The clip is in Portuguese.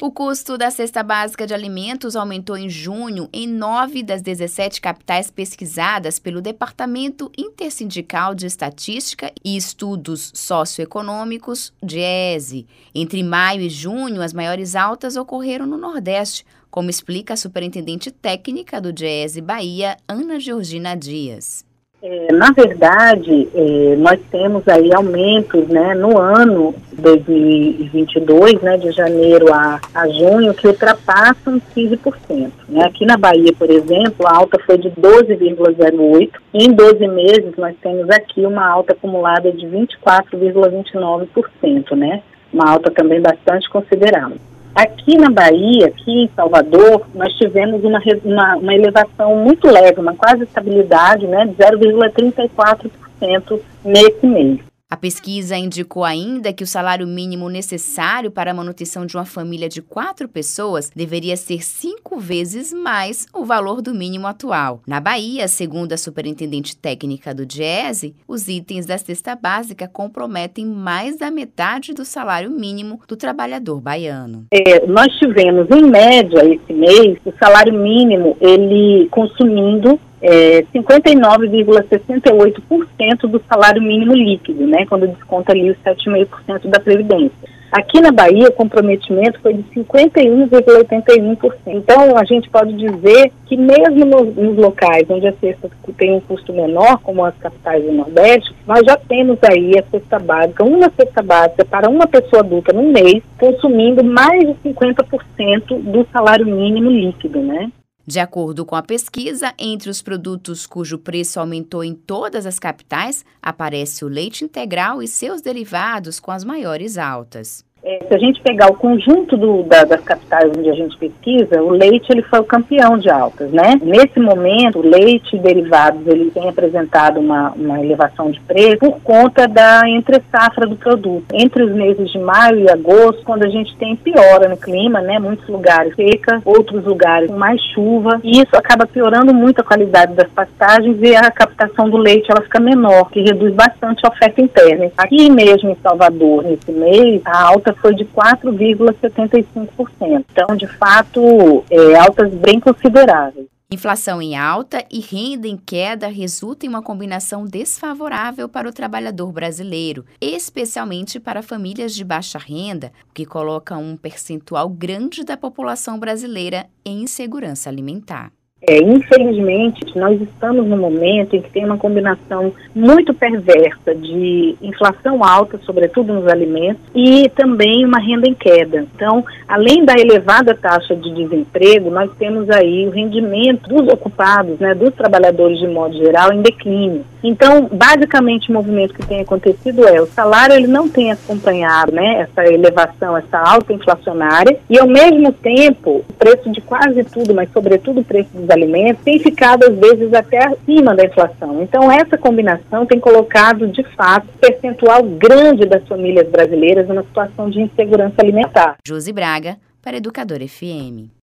O custo da cesta básica de alimentos aumentou em junho em nove das 17 capitais pesquisadas pelo Departamento Intersindical de Estatística e Estudos Socioeconômicos, DIESE. Entre maio e junho, as maiores altas ocorreram no Nordeste, como explica a superintendente técnica do DIESE Bahia, Ana Georgina Dias. É, na verdade, é, nós temos aí aumentos né, no ano 2022, né, de janeiro a, a junho, que ultrapassam 15%. Né? Aqui na Bahia, por exemplo, a alta foi de 12,08%. Em 12 meses, nós temos aqui uma alta acumulada de 24,29%, né? uma alta também bastante considerável. Aqui na Bahia, aqui em Salvador, nós tivemos uma, uma, uma elevação muito leve, uma quase estabilidade, né, de 0,34% nesse mês. A pesquisa indicou ainda que o salário mínimo necessário para a manutenção de uma família de quatro pessoas deveria ser cinco vezes mais o valor do mínimo atual. Na Bahia, segundo a superintendente técnica do DIESE, os itens da cesta básica comprometem mais da metade do salário mínimo do trabalhador baiano. É, nós tivemos, em média, esse mês, o salário mínimo ele consumindo é, 59,68% do salário mínimo líquido, né, quando desconta ali os 7,5% da Previdência. Aqui na Bahia, o comprometimento foi de 51,81%. Então, a gente pode dizer que mesmo nos, nos, locais onde a cesta tem um custo menor, como as capitais do Nordeste, nós já temos aí a cesta básica, uma cesta básica para uma pessoa adulta no mês, consumindo mais de 50% do salário mínimo líquido, né? De acordo com a pesquisa, entre os produtos cujo preço aumentou em todas as capitais, aparece o leite integral e seus derivados com as maiores altas. É, se a gente pegar o conjunto do, da, das capitais onde a gente pesquisa, o leite ele foi o campeão de altas, né? Nesse momento, o leite e derivados ele tem apresentado uma, uma elevação de preço por conta da entre safra do produto. Entre os meses de maio e agosto, quando a gente tem piora no clima, né? Muitos lugares seca, outros lugares com mais chuva, e isso acaba piorando muito a qualidade das pastagens e a captação do leite ela fica menor, que reduz bastante a oferta interna. Aqui mesmo em Salvador, nesse mês, a alta foi de 4,75%. Então, de fato, é, altas bem consideráveis. Inflação em alta e renda em queda resulta em uma combinação desfavorável para o trabalhador brasileiro, especialmente para famílias de baixa renda, o que coloca um percentual grande da população brasileira em insegurança alimentar. É, infelizmente, nós estamos no momento em que tem uma combinação muito perversa de inflação alta, sobretudo nos alimentos, e também uma renda em queda. Então, além da elevada taxa de desemprego, nós temos aí o rendimento dos ocupados, né, dos trabalhadores de modo geral, em declínio. Então, basicamente, o movimento que tem acontecido é o salário ele não tem acompanhado né, essa elevação, essa alta inflacionária, e ao mesmo tempo, o preço de quase tudo, mas sobretudo o preço dos alimentos, tem ficado às vezes até acima da inflação. Então, essa combinação tem colocado, de fato, um percentual grande das famílias brasileiras numa situação de insegurança alimentar. Josi Braga, para Educador FM.